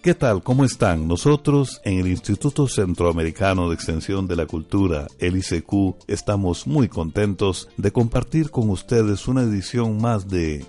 ¿Qué tal? ¿Cómo están? Nosotros en el Instituto Centroamericano de Extensión de la Cultura, el ICQ, estamos muy contentos de compartir con ustedes una edición más de...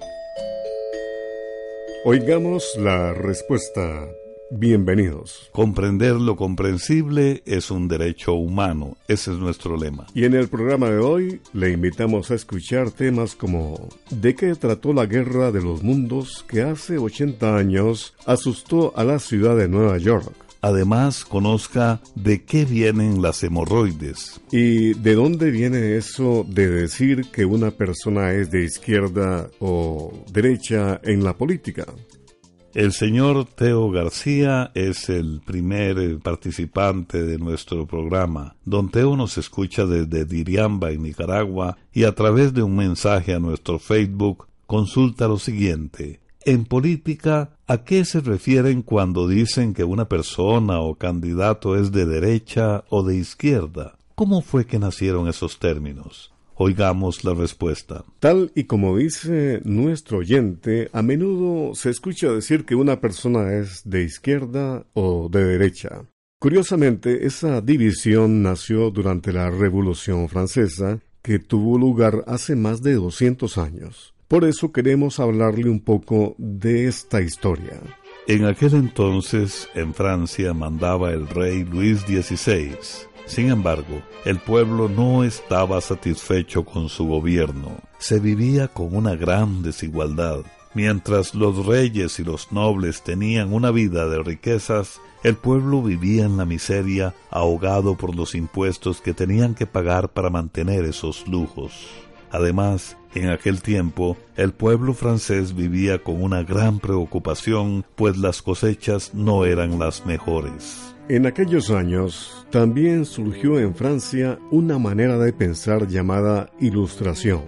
Oigamos la respuesta Bienvenidos. Comprender lo comprensible es un derecho humano, ese es nuestro lema. Y en el programa de hoy le invitamos a escuchar temas como ¿de qué trató la guerra de los mundos que hace 80 años asustó a la ciudad de Nueva York? Además, conozca de qué vienen las hemorroides. ¿Y de dónde viene eso de decir que una persona es de izquierda o derecha en la política? El señor Teo García es el primer eh, participante de nuestro programa. Don Teo nos escucha desde Diriamba, en Nicaragua, y a través de un mensaje a nuestro Facebook consulta lo siguiente. En política, ¿a qué se refieren cuando dicen que una persona o candidato es de derecha o de izquierda? ¿Cómo fue que nacieron esos términos? Oigamos la respuesta. Tal y como dice nuestro oyente, a menudo se escucha decir que una persona es de izquierda o de derecha. Curiosamente, esa división nació durante la Revolución Francesa, que tuvo lugar hace más de 200 años. Por eso queremos hablarle un poco de esta historia. En aquel entonces, en Francia, mandaba el rey Luis XVI sin embargo, el pueblo no estaba satisfecho con su gobierno. Se vivía con una gran desigualdad. Mientras los reyes y los nobles tenían una vida de riquezas, el pueblo vivía en la miseria, ahogado por los impuestos que tenían que pagar para mantener esos lujos. Además, en aquel tiempo, el pueblo francés vivía con una gran preocupación, pues las cosechas no eran las mejores. En aquellos años también surgió en Francia una manera de pensar llamada ilustración.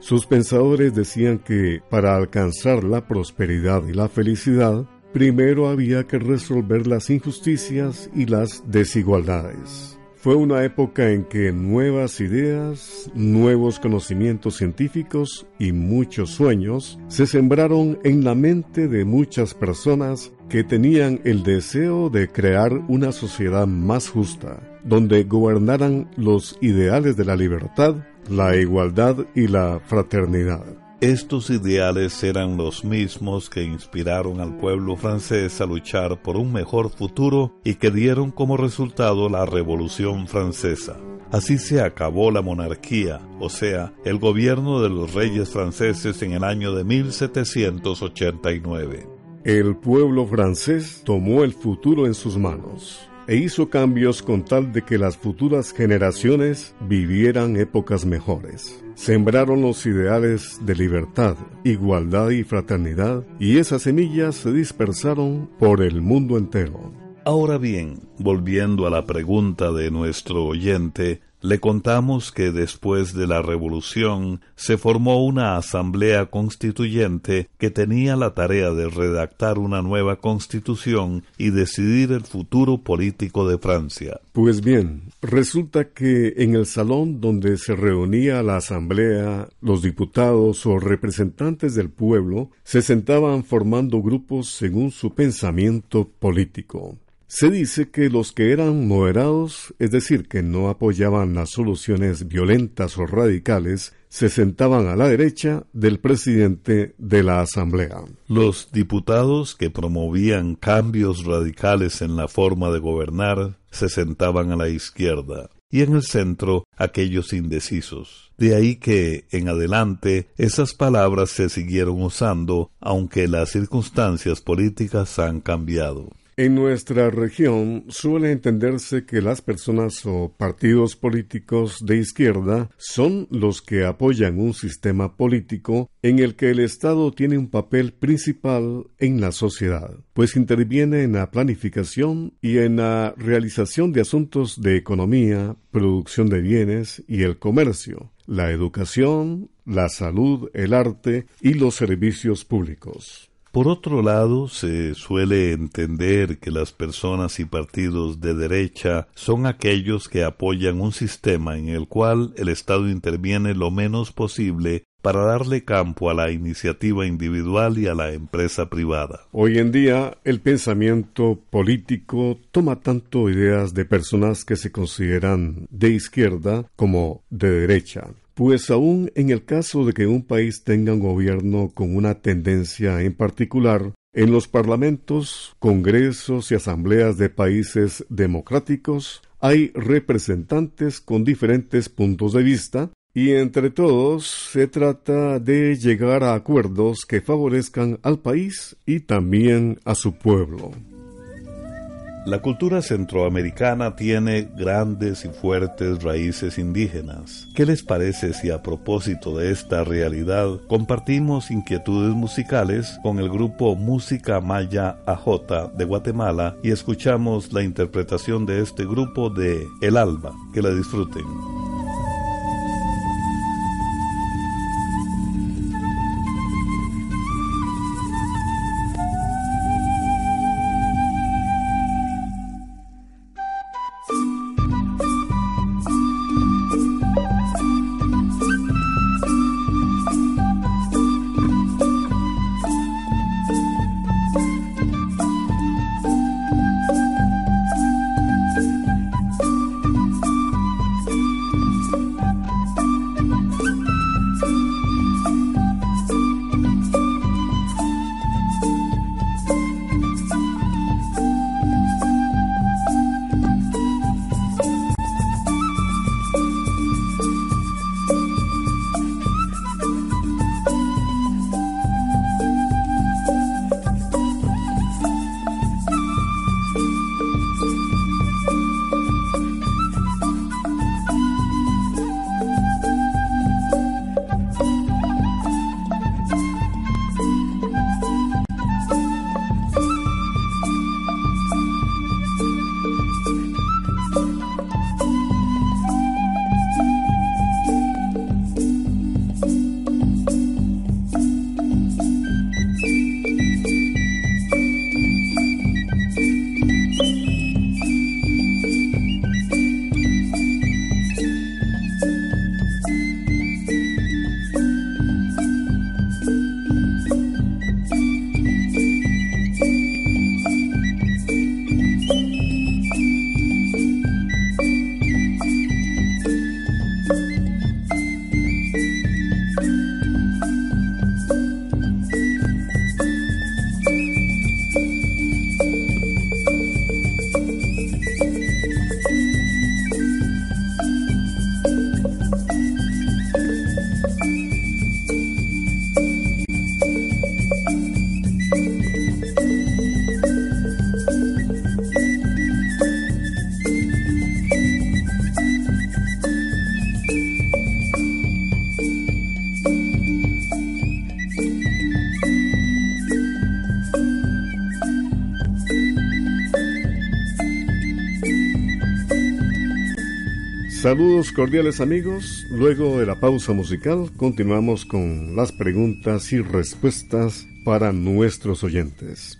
Sus pensadores decían que para alcanzar la prosperidad y la felicidad, primero había que resolver las injusticias y las desigualdades. Fue una época en que nuevas ideas, nuevos conocimientos científicos y muchos sueños se sembraron en la mente de muchas personas que tenían el deseo de crear una sociedad más justa, donde gobernaran los ideales de la libertad, la igualdad y la fraternidad. Estos ideales eran los mismos que inspiraron al pueblo francés a luchar por un mejor futuro y que dieron como resultado la Revolución Francesa. Así se acabó la monarquía, o sea, el gobierno de los reyes franceses en el año de 1789. El pueblo francés tomó el futuro en sus manos e hizo cambios con tal de que las futuras generaciones vivieran épocas mejores. Sembraron los ideales de libertad, igualdad y fraternidad, y esas semillas se dispersaron por el mundo entero. Ahora bien, volviendo a la pregunta de nuestro oyente, Le contamos que después de la revolución se formó una asamblea constituyente que tenía la tarea de redactar una nueva constitución y decidir el futuro político de Francia. Pues bien, resulta que en el salón donde se reunía la asamblea, los diputados o representantes del pueblo se sentaban formando grupos según su pensamiento político. Se dice que los que eran moderados, es decir, que no apoyaban las soluciones violentas o radicales, se sentaban a la derecha del presidente de la Asamblea. Los diputados que promovían cambios radicales en la forma de gobernar se sentaban a la izquierda y en el centro aquellos indecisos. De ahí que, en adelante, esas palabras se siguieron usando, aunque las circunstancias políticas han cambiado. En nuestra región suele entenderse que las personas o partidos políticos de izquierda son los que apoyan un sistema político en el que el Estado tiene un papel principal en la sociedad, pues interviene en la planificación y en la realización de asuntos de economía, producción de bienes y el comercio, la educación, la salud, el arte y los servicios públicos. Por otro lado, se suele entender que las personas y partidos de derecha son aquellos que apoyan un sistema en el cual el Estado interviene lo menos posible para darle campo a la iniciativa individual y a la empresa privada. Hoy en día el pensamiento político toma tanto ideas de personas que se consideran de izquierda como de derecha. Pues aún en el caso de que un país tenga un gobierno con una tendencia en particular, en los parlamentos, congresos y asambleas de países democráticos hay representantes con diferentes puntos de vista y entre todos se trata de llegar a acuerdos que favorezcan al país y también a su pueblo. La cultura centroamericana tiene grandes y fuertes raíces indígenas. ¿Qué les parece si a propósito de esta realidad compartimos inquietudes musicales con el grupo Música Maya AJ de Guatemala y escuchamos la interpretación de este grupo de El Alba? Que la disfruten. Saludos cordiales amigos. Luego de la pausa musical continuamos con las preguntas y respuestas para nuestros oyentes.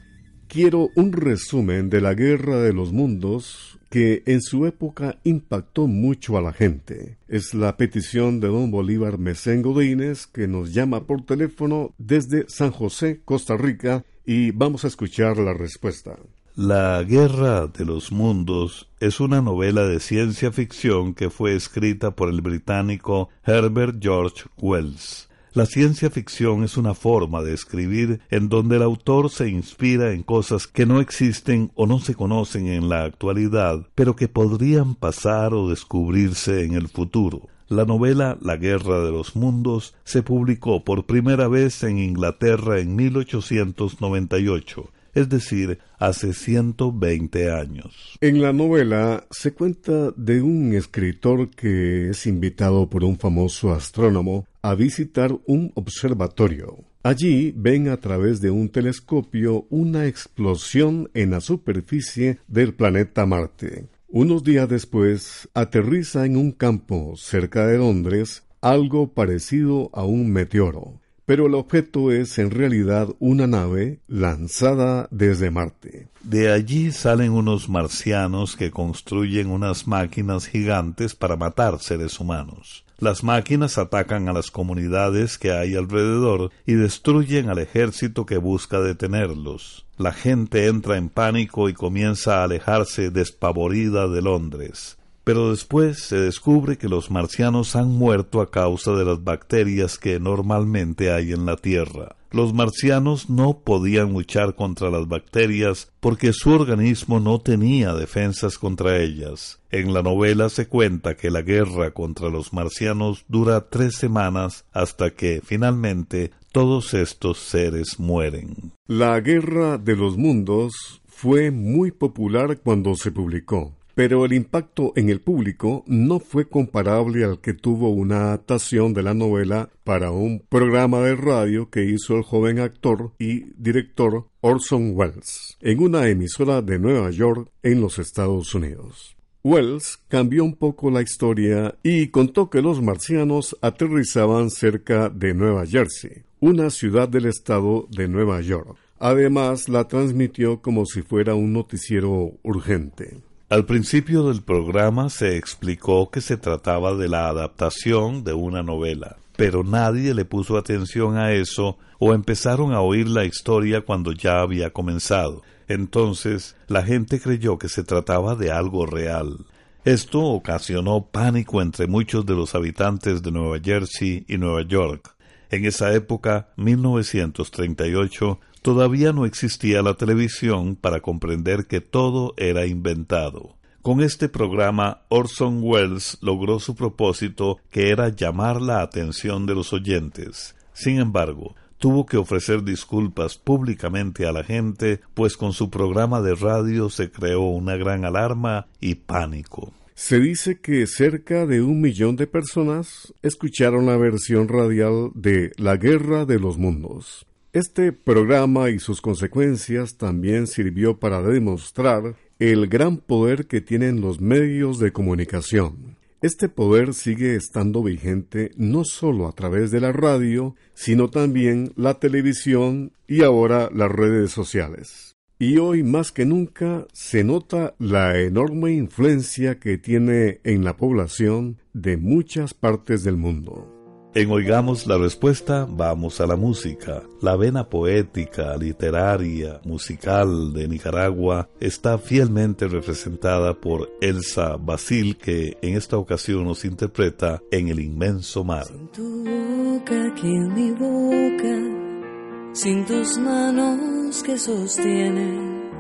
Quiero un resumen de la Guerra de los Mundos que en su época impactó mucho a la gente. Es la petición de don Bolívar Mesén Godínez que nos llama por teléfono desde San José, Costa Rica, y vamos a escuchar la respuesta. La Guerra de los Mundos es una novela de ciencia ficción que fue escrita por el británico Herbert George Wells. La ciencia ficción es una forma de escribir en donde el autor se inspira en cosas que no existen o no se conocen en la actualidad, pero que podrían pasar o descubrirse en el futuro. La novela La Guerra de los Mundos se publicó por primera vez en Inglaterra en 1898 es decir, hace 120 años. En la novela se cuenta de un escritor que es invitado por un famoso astrónomo a visitar un observatorio. Allí ven a través de un telescopio una explosión en la superficie del planeta Marte. Unos días después aterriza en un campo cerca de Londres algo parecido a un meteoro pero el objeto es en realidad una nave lanzada desde Marte. De allí salen unos marcianos que construyen unas máquinas gigantes para matar seres humanos. Las máquinas atacan a las comunidades que hay alrededor y destruyen al ejército que busca detenerlos. La gente entra en pánico y comienza a alejarse despavorida de Londres pero después se descubre que los marcianos han muerto a causa de las bacterias que normalmente hay en la Tierra. Los marcianos no podían luchar contra las bacterias porque su organismo no tenía defensas contra ellas. En la novela se cuenta que la guerra contra los marcianos dura tres semanas hasta que finalmente todos estos seres mueren. La Guerra de los Mundos fue muy popular cuando se publicó pero el impacto en el público no fue comparable al que tuvo una adaptación de la novela para un programa de radio que hizo el joven actor y director Orson Welles en una emisora de Nueva York en los Estados Unidos. Wells cambió un poco la historia y contó que los marcianos aterrizaban cerca de Nueva Jersey, una ciudad del estado de Nueva York. Además, la transmitió como si fuera un noticiero urgente. Al principio del programa se explicó que se trataba de la adaptación de una novela, pero nadie le puso atención a eso o empezaron a oír la historia cuando ya había comenzado. Entonces la gente creyó que se trataba de algo real. Esto ocasionó pánico entre muchos de los habitantes de Nueva Jersey y Nueva York. En esa época, 1938, Todavía no existía la televisión para comprender que todo era inventado. Con este programa, Orson Welles logró su propósito, que era llamar la atención de los oyentes. Sin embargo, tuvo que ofrecer disculpas públicamente a la gente, pues con su programa de radio se creó una gran alarma y pánico. Se dice que cerca de un millón de personas escucharon la versión radial de La Guerra de los Mundos. Este programa y sus consecuencias también sirvió para demostrar el gran poder que tienen los medios de comunicación. Este poder sigue estando vigente no solo a través de la radio, sino también la televisión y ahora las redes sociales. Y hoy más que nunca se nota la enorme influencia que tiene en la población de muchas partes del mundo. En Oigamos la Respuesta vamos a la música. La vena poética, literaria, musical de Nicaragua está fielmente representada por Elsa Basil, que en esta ocasión nos interpreta En el inmenso mar. Sin tu boca mi boca, sin tus manos que sostienen,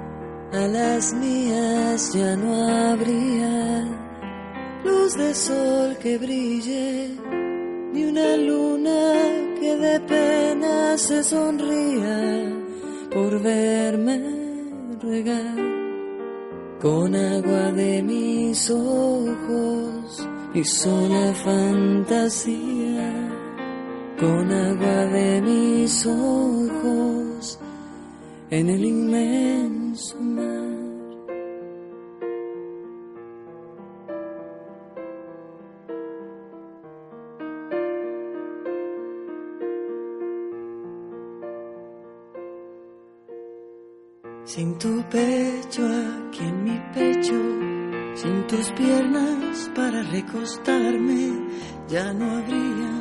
a las mías ya no habría luz de sol que brille ni una luna que de pena se sonría por verme regar con agua de mis ojos y sola fantasía con agua de mis ojos en el inmenso mar. Sin tu pecho aquí en mi pecho, sin tus piernas para recostarme, ya no habría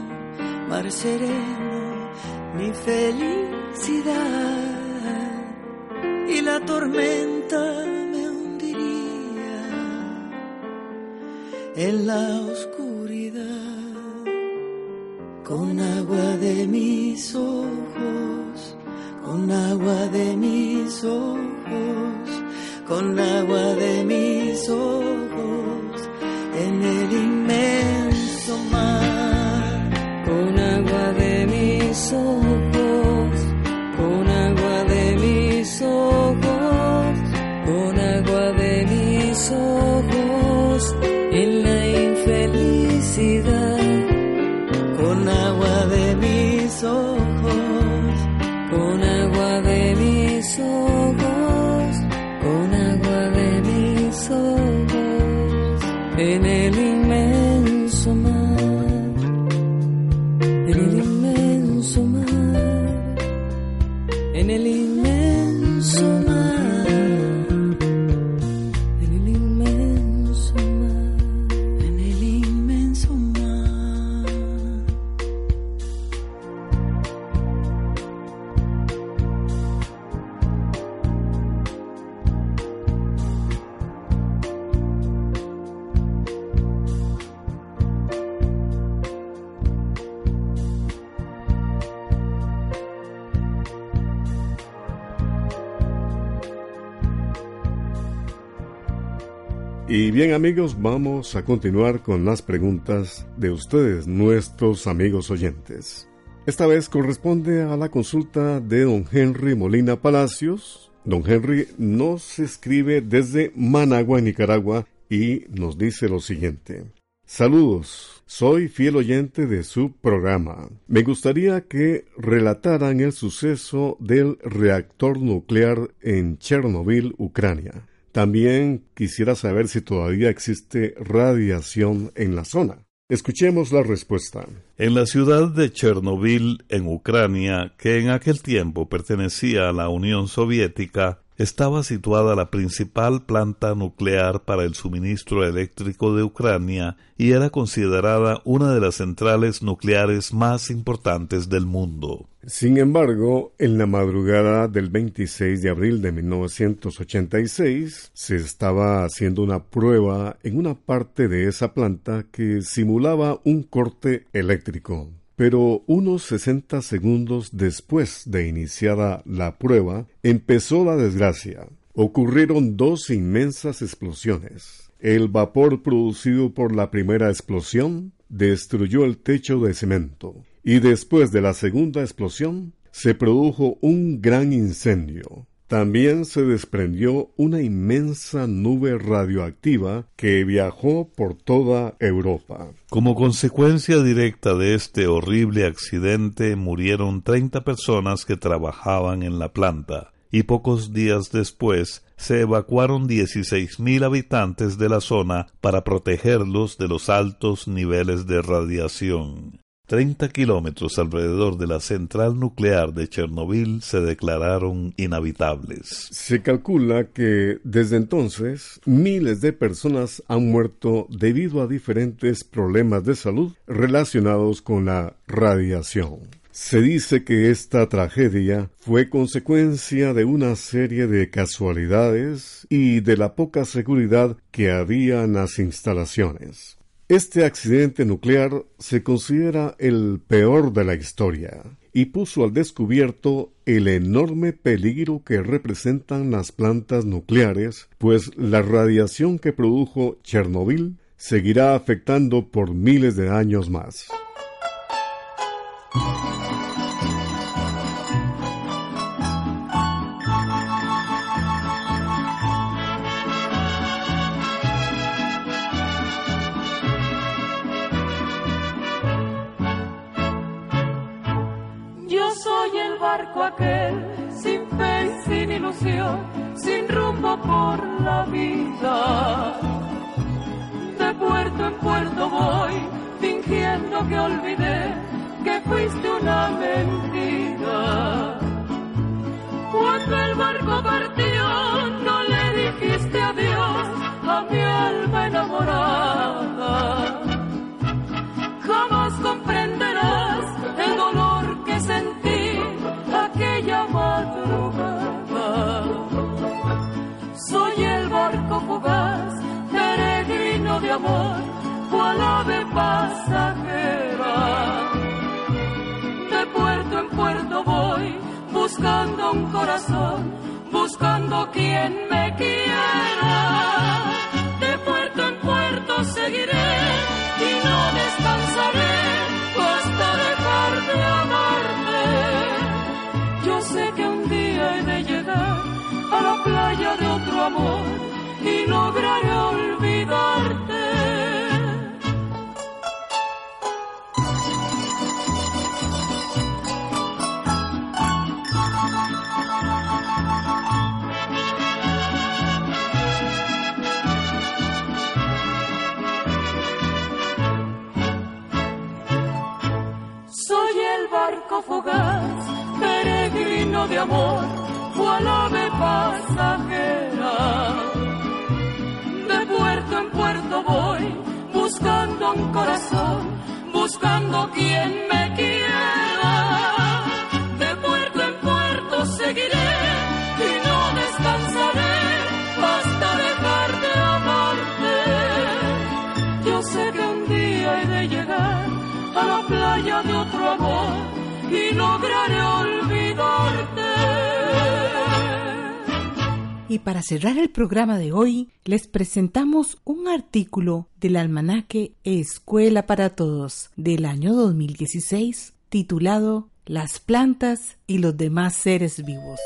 mar sereno ni felicidad. Y la tormenta me hundiría en la oscuridad con agua de mis ojos con agua de mis ojos, con agua de mis ojos, bien amigos, vamos a continuar con las preguntas de ustedes, nuestros amigos oyentes. Esta vez corresponde a la consulta de don Henry Molina Palacios. Don Henry nos escribe desde Managua, Nicaragua, y nos dice lo siguiente. Saludos, soy fiel oyente de su programa. Me gustaría que relataran el suceso del reactor nuclear en Chernobyl, Ucrania. También quisiera saber si todavía existe radiación en la zona. Escuchemos la respuesta. En la ciudad de Chernobyl, en Ucrania, que en aquel tiempo pertenecía a la Unión Soviética, estaba situada la principal planta nuclear para el suministro eléctrico de Ucrania y era considerada una de las centrales nucleares más importantes del mundo. Sin embargo, en la madrugada del 26 de abril de 1986 se estaba haciendo una prueba en una parte de esa planta que simulaba un corte eléctrico. Pero unos 60 segundos después de iniciada la prueba, empezó la desgracia. Ocurrieron dos inmensas explosiones. El vapor producido por la primera explosión destruyó el techo de cemento y después de la segunda explosión se produjo un gran incendio. También se desprendió una inmensa nube radioactiva que viajó por toda Europa. Como consecuencia directa de este horrible accidente murieron 30 personas que trabajaban en la planta y pocos días después se evacuaron 16.000 habitantes de la zona para protegerlos de los altos niveles de radiación. 30 kilómetros alrededor de la central nuclear de Chernobyl se declararon inhabitables. Se calcula que desde entonces miles de personas han muerto debido a diferentes problemas de salud relacionados con la radiación. Se dice que esta tragedia fue consecuencia de una serie de casualidades y de la poca seguridad que había en las instalaciones. Este accidente nuclear se considera el peor de la historia y puso al descubierto el enorme peligro que representan las plantas nucleares, pues la radiación que produjo Chernobyl seguirá afectando por miles de años más. el barco aquel, sin fe y sin ilusión, sin rumbo por la vida. De puerto en puerto voy, fingiendo que olvidé que fuiste una mentira. Cuando el barco partió, no le dijiste adiós a mi alma enamorada amor, cual ave pasajera. De puerto en puerto voy, buscando un corazón, buscando quien me quiera. De puerto en puerto seguiré y no descansaré hasta dejarme amarte. Yo sé que un día he de llegar a la playa de otro amor y lograré olvidarte. De amor, cual ave pasajera. De puerto en puerto voy, buscando un corazón, buscando quien me quiera. De puerto en puerto seguiré y no descansaré hasta dejar de amarte. Yo sé que un día he de llegar a la playa de otro amor y lograré Y para cerrar el programa de hoy, les presentamos un artículo del almanaque Escuela para Todos del año 2016 titulado Las plantas y los demás seres vivos.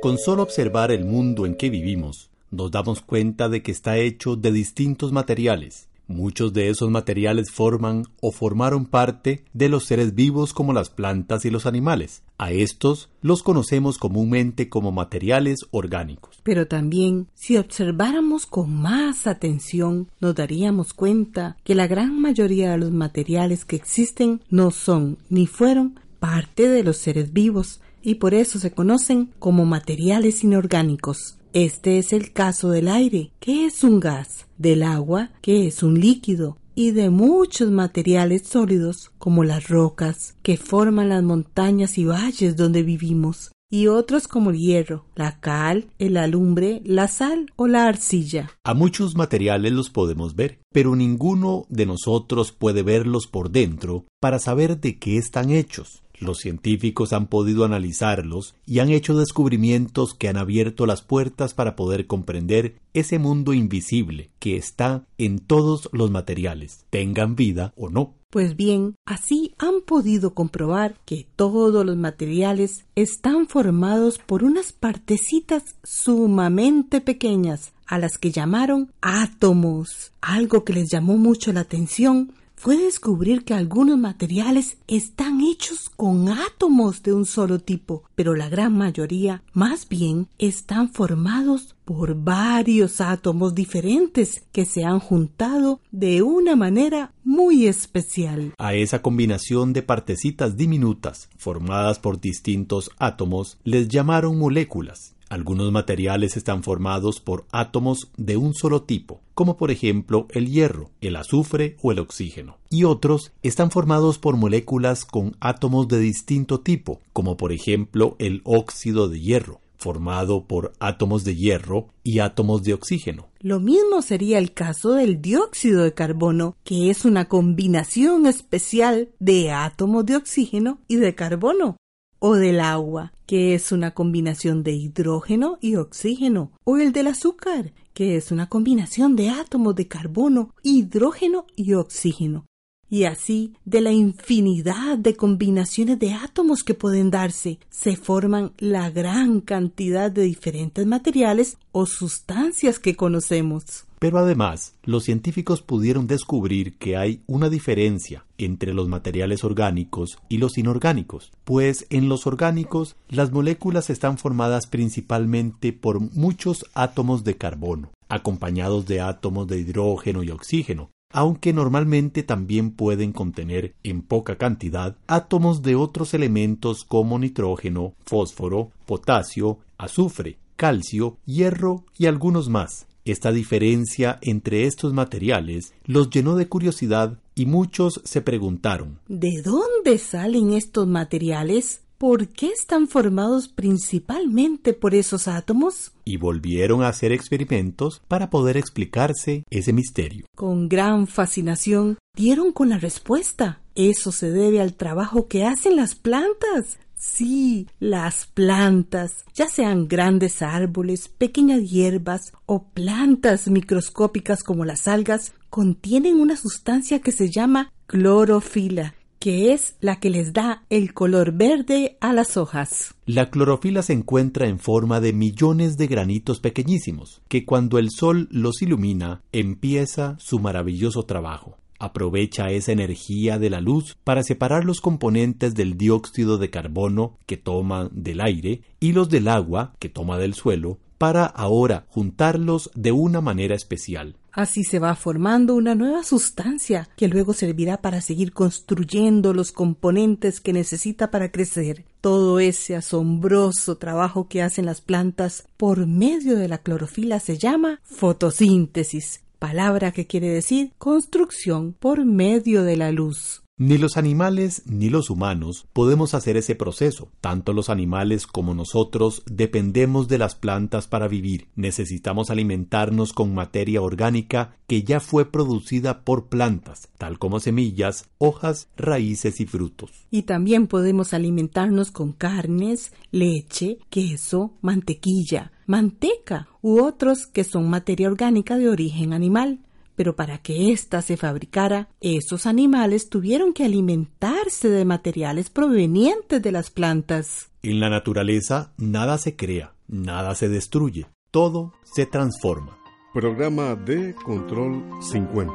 Con solo observar el mundo en que vivimos, nos damos cuenta de que está hecho de distintos materiales. Muchos de esos materiales forman o formaron parte de los seres vivos como las plantas y los animales. A estos los conocemos comúnmente como materiales orgánicos. Pero también, si observáramos con más atención, nos daríamos cuenta que la gran mayoría de los materiales que existen no son ni fueron parte de los seres vivos y por eso se conocen como materiales inorgánicos. Este es el caso del aire, que es un gas, del agua, que es un líquido, y de muchos materiales sólidos, como las rocas, que forman las montañas y valles donde vivimos, y otros como el hierro, la cal, el alumbre, la sal o la arcilla. A muchos materiales los podemos ver, pero ninguno de nosotros puede verlos por dentro para saber de qué están hechos. Los científicos han podido analizarlos y han hecho descubrimientos que han abierto las puertas para poder comprender ese mundo invisible que está en todos los materiales, tengan vida o no. Pues bien, así han podido comprobar que todos los materiales están formados por unas partecitas sumamente pequeñas, a las que llamaron átomos. Algo que les llamó mucho la atención fue descubrir que algunos materiales están hechos con átomos de un solo tipo, pero la gran mayoría más bien están formados por varios átomos diferentes que se han juntado de una manera muy especial. A esa combinación de partecitas diminutas formadas por distintos átomos les llamaron moléculas. Algunos materiales están formados por átomos de un solo tipo, como por ejemplo el hierro, el azufre o el oxígeno. Y otros están formados por moléculas con átomos de distinto tipo, como por ejemplo el óxido de hierro, formado por átomos de hierro y átomos de oxígeno. Lo mismo sería el caso del dióxido de carbono, que es una combinación especial de átomos de oxígeno y de carbono o del agua, que es una combinación de hidrógeno y oxígeno, o el del azúcar, que es una combinación de átomos de carbono, hidrógeno y oxígeno. Y así, de la infinidad de combinaciones de átomos que pueden darse, se forman la gran cantidad de diferentes materiales o sustancias que conocemos. Pero además, los científicos pudieron descubrir que hay una diferencia entre los materiales orgánicos y los inorgánicos, pues en los orgánicos las moléculas están formadas principalmente por muchos átomos de carbono, acompañados de átomos de hidrógeno y oxígeno, aunque normalmente también pueden contener en poca cantidad átomos de otros elementos como nitrógeno, fósforo, potasio, azufre, calcio, hierro y algunos más. Esta diferencia entre estos materiales los llenó de curiosidad y muchos se preguntaron ¿De dónde salen estos materiales? ¿Por qué están formados principalmente por esos átomos? y volvieron a hacer experimentos para poder explicarse ese misterio. Con gran fascinación dieron con la respuesta. Eso se debe al trabajo que hacen las plantas. Sí, las plantas, ya sean grandes árboles, pequeñas hierbas o plantas microscópicas como las algas, contienen una sustancia que se llama clorofila, que es la que les da el color verde a las hojas. La clorofila se encuentra en forma de millones de granitos pequeñísimos, que cuando el sol los ilumina, empieza su maravilloso trabajo aprovecha esa energía de la luz para separar los componentes del dióxido de carbono que toma del aire y los del agua que toma del suelo para ahora juntarlos de una manera especial. Así se va formando una nueva sustancia que luego servirá para seguir construyendo los componentes que necesita para crecer. Todo ese asombroso trabajo que hacen las plantas por medio de la clorofila se llama fotosíntesis palabra que quiere decir construcción por medio de la luz. Ni los animales ni los humanos podemos hacer ese proceso. Tanto los animales como nosotros dependemos de las plantas para vivir. Necesitamos alimentarnos con materia orgánica que ya fue producida por plantas, tal como semillas, hojas, raíces y frutos. Y también podemos alimentarnos con carnes, leche, queso, mantequilla, manteca u otros que son materia orgánica de origen animal pero para que ésta se fabricara, esos animales tuvieron que alimentarse de materiales provenientes de las plantas. En la naturaleza nada se crea, nada se destruye, todo se transforma. Programa de Control 50.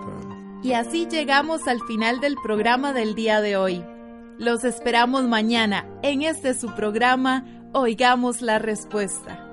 Y así llegamos al final del programa del día de hoy. Los esperamos mañana en este su programa Oigamos la Respuesta.